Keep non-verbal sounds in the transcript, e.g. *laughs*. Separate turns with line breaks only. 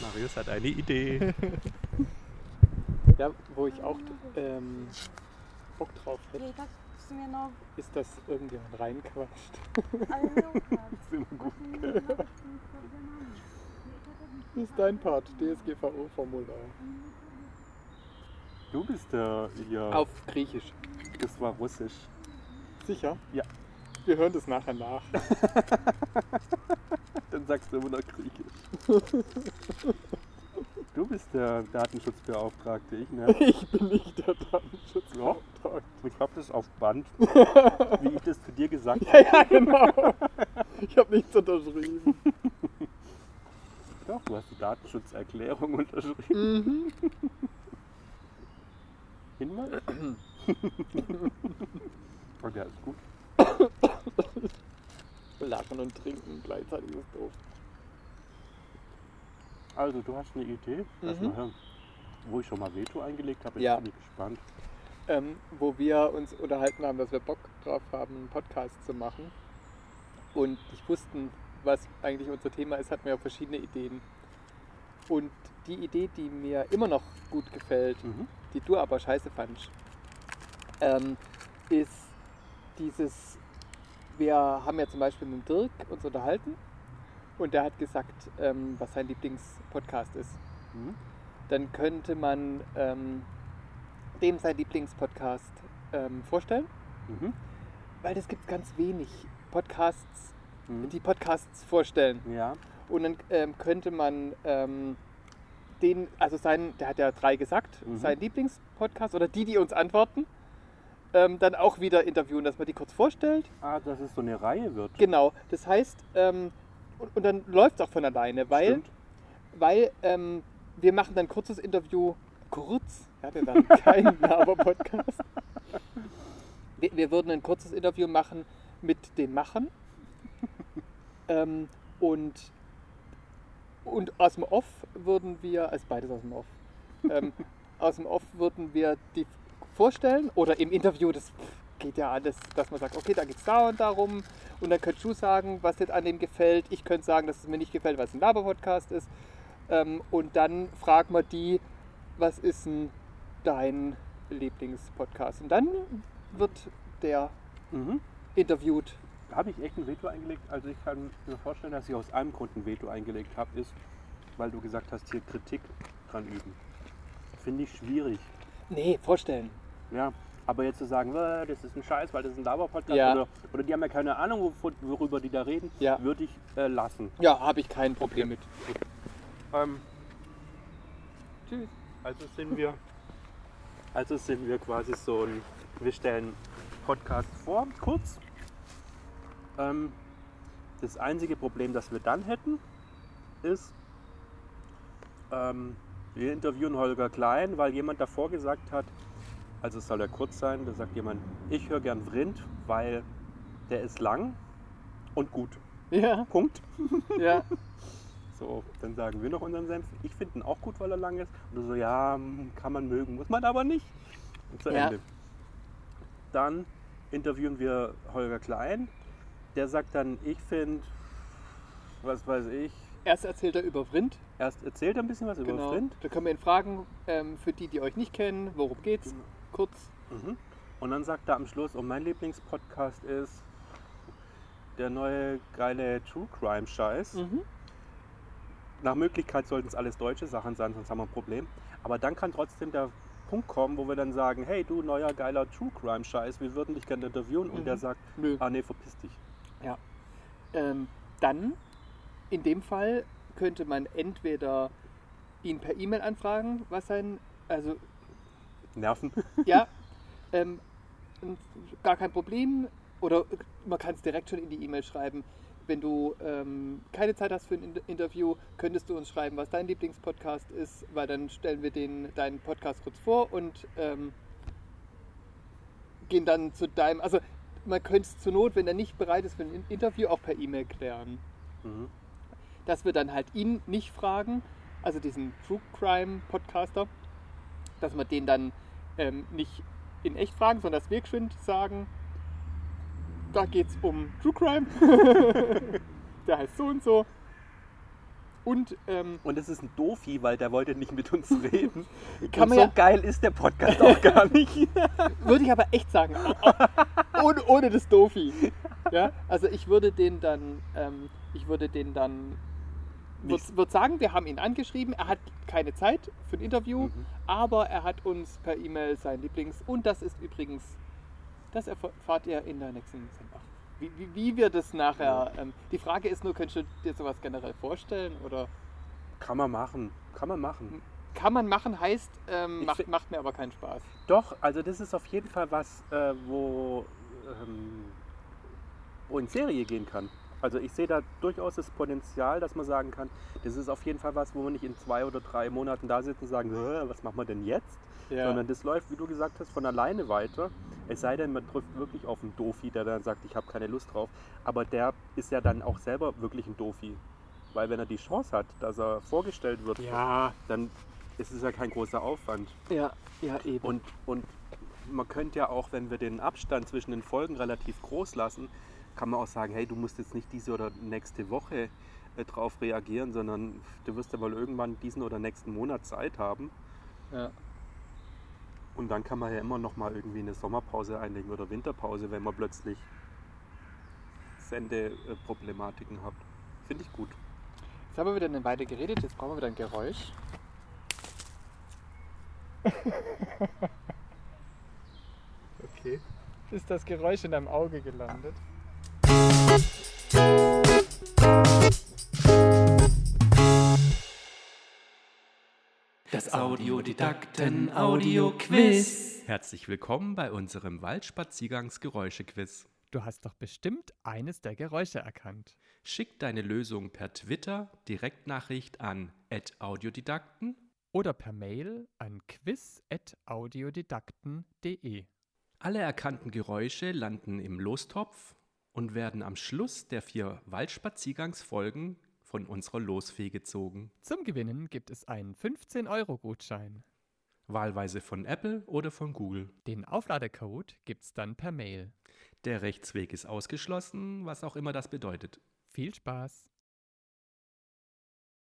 Marius hat eine Idee.
Ja, wo ich auch ähm, Bock drauf hätte, ist, dass irgendjemand reinquatscht.
alle Lokas. *laughs*
ist immer gut.
Das ist dein Part, DSGVO-Formular.
Du bist der hier.
Auf Griechisch.
Das war Russisch.
Sicher?
Ja.
Wir hören das nachher nach. *laughs*
Dann sagst du immer noch Griechisch. *laughs* Du bist der Datenschutzbeauftragte, ich ne? *laughs*
Ich bin nicht der Datenschutzbeauftragte.
Ich hab das auf Band, wie ich das zu dir gesagt habe.
Ja, ja, genau. Ich habe nichts unterschrieben.
Doch, du hast die Datenschutzerklärung *laughs* unterschrieben.
Mhm.
Hinweis? Und ja, ist gut.
Lachen und trinken gleichzeitig ist doof.
Also, du hast eine Idee? Lass
Mhm.
mal hören. Wo ich schon mal Veto eingelegt habe,
Ja.
bin ich gespannt.
ähm, wo wir uns unterhalten haben, dass wir Bock drauf haben, einen Podcast zu machen und nicht wussten, was eigentlich unser Thema ist, hatten wir auch verschiedene Ideen. Und die Idee, die mir immer noch gut gefällt,
Mhm.
die du aber scheiße fandst, ähm, ist dieses, wir haben ja zum Beispiel mit Dirk uns unterhalten und der hat gesagt, ähm, was sein Lieblingspodcast ist
Mhm.
dann könnte man ähm, dem sein Lieblingspodcast ähm, vorstellen,
Mhm.
weil es gibt ganz wenig Podcasts,
Mhm.
die Podcasts vorstellen.
Ja.
Und dann ähm, könnte man ähm, den, also sein, der hat ja drei gesagt,
Mhm.
sein Lieblingspodcast oder die, die uns antworten, ähm, dann auch wieder interviewen, dass man die kurz vorstellt.
Ah, dass es so eine Reihe wird.
Genau, das heißt, ähm, und, und dann läuft es auch von alleine, weil
Stimmt.
weil ähm, wir machen dann ein kurzes Interview, kurz, ja, wir werden kein *laughs* Laber-Podcast. Wir, wir würden ein kurzes Interview machen mit den Machern ähm, und, und aus dem Off würden wir, also beides aus dem Off, ähm, *laughs* aus dem Off würden wir die vorstellen oder im Interview, das geht ja alles, dass man sagt, okay, da geht es da und darum und dann könntest du sagen, was dir an dem gefällt. Ich könnte sagen, dass es mir nicht gefällt, weil es ein Laber-Podcast ist. Ähm, und dann fragen wir die, was ist denn dein Lieblingspodcast? Und dann wird der
Mhm.
interviewt.
Habe ich echt ein Veto eingelegt? Also ich kann mir vorstellen, dass ich aus einem Grund ein Veto eingelegt habe, ist, weil du gesagt hast, hier Kritik dran üben. Finde ich schwierig.
Nee, vorstellen.
Ja, aber jetzt zu sagen, "Äh, das ist ein Scheiß, weil das ist ein Laber-Podcast
Ja.
oder, oder die haben ja keine Ahnung, worüber die da reden,
Ja.
würde ich äh, lassen.
Ja, habe ich kein Problem mit.
Ähm,
Tschüss.
also sind wir, also sind wir quasi so ein, wir stellen Podcast vor, kurz. Ähm, das einzige Problem, das wir dann hätten, ist, ähm, wir interviewen Holger Klein, weil jemand davor gesagt hat, also es soll ja kurz sein, da sagt jemand, ich höre gern Vrind, weil der ist lang und gut.
Ja,
Punkt. *laughs*
ja.
So, dann sagen wir noch unseren Senf. Ich finde ihn auch gut, weil er lang ist. Und du so, ja, hm, kann man mögen, muss man aber nicht. Und zu
Ja.
Ende. Dann interviewen wir Holger Klein. Der sagt dann, ich finde, was weiß ich,
Erst erzählt er über Vrind.
erst erzählt er ein bisschen was über
Genau.
Vrind.
Da können wir ihn fragen, ähm, für die, die euch nicht kennen, worum geht's? Kurz.
Mhm. Und dann sagt er am Schluss, und mein Lieblingspodcast ist der neue geile True Crime Scheiß.
Mhm.
Nach Möglichkeit sollten es alles deutsche Sachen sein, sonst haben wir ein Problem. Aber dann kann trotzdem der Punkt kommen, wo wir dann sagen, hey du neuer geiler True Crime Scheiß, wir würden dich gerne interviewen. Und
Mhm.
der sagt,
Nö.
ah nee, verpiss dich.
Ähm, dann, in dem Fall, könnte man entweder ihn per E-Mail anfragen, was sein, also
Nerven.
ja, *laughs* ähm, gar kein Problem. Oder man kann es direkt schon in die E-Mail schreiben. Wenn du ähm, keine Zeit hast für ein Inter- Interview, könntest du uns schreiben, was dein Lieblingspodcast ist, weil dann stellen wir den, deinen Podcast kurz vor und ähm, gehen dann zu deinem. Also man könnte es zur Not, wenn er nicht bereit ist für ein In- Interview, auch per E-Mail klären.
Mhm.
Dass wir dann halt ihn nicht fragen, also diesen True Crime Podcaster, dass wir den dann ähm, nicht in echt fragen, sondern dass wir geschwind sagen, da geht's um True Crime. *laughs* der heißt so und so. Und ähm,
Und es ist ein Dofi, weil der wollte nicht mit uns *laughs* reden.
Kann
Und so
ja-
geil ist der Podcast auch gar *laughs* nicht.
würde ich aber echt sagen, *laughs* ohne, ohne das Dofi. Ja, also ich würde den dann, ähm, ich würde den dann, würde würd sagen, wir haben ihn angeschrieben, er hat keine Zeit für ein Interview,
Mhm.
aber er hat uns per E-Mail sein Lieblings, und das ist übrigens, das erfahrt ihr in der nächsten Sendung. Wie, wie, wie wir das nachher, ähm, die Frage ist nur, könntest du dir sowas generell vorstellen oder
Kann man machen. Kann man machen.
kann man machen, heißt, ähm, macht, macht mir aber keinen Spaß.
Doch, also das ist auf jeden Fall was, äh, wo, ähm, wo in Serie gehen kann. Also ich sehe da durchaus das Potenzial, dass man sagen kann, das ist auf jeden Fall was, wo man nicht in zwei oder drei Monaten da sitzt und sagen, "Hä, was machen wir denn jetzt? Sondern das läuft, wie du gesagt hast, von alleine weiter. Es sei denn, man trifft wirklich auf einen Dofi, der dann sagt, ich habe keine Lust drauf. Aber der ist ja dann auch selber wirklich ein Dofi. Weil wenn er die Chance hat, dass er vorgestellt wird,
ja,
dann ist es ja kein großer Aufwand.
ja, ja, eben.
Und, und man könnte ja auch, wenn wir den Abstand zwischen den Folgen relativ groß lassen, kann man auch sagen, hey, du musst jetzt nicht diese oder nächste Woche äh, drauf reagieren, sondern du wirst ja mal irgendwann diesen oder nächsten Monat Zeit haben.
ja.
Und dann kann man ja immer noch mal irgendwie eine Sommerpause einlegen oder Winterpause, wenn man plötzlich Sendeproblematiken hat. Finde ich gut.
Jetzt haben wir wieder eine Weile geredet, jetzt brauchen wir wieder ein Geräusch. *laughs*
Okay.
Ist das Geräusch in deinem Auge gelandet?
Das Audiodidakten Audio-Quiz. Herzlich willkommen bei unserem Waldspaziergangsgeräusche-Quiz.
Du hast doch bestimmt eines der Geräusche erkannt.
Schick deine Lösung per Twitter, Direktnachricht an @audiodidakten
Oder per Mail an quiz.audiodidakten.de.
Alle erkannten Geräusche landen im Lostopf und werden am Schluss der vier Waldspaziergangsfolgen von unserer Losfee gezogen.
Zum Gewinnen gibt es einen 15-Euro-Gutschein.
Wahlweise von Apple oder von Google.
Den Aufladecode gibt's dann per Mail.
Der Rechtsweg ist ausgeschlossen, was auch immer das bedeutet.
Viel Spaß!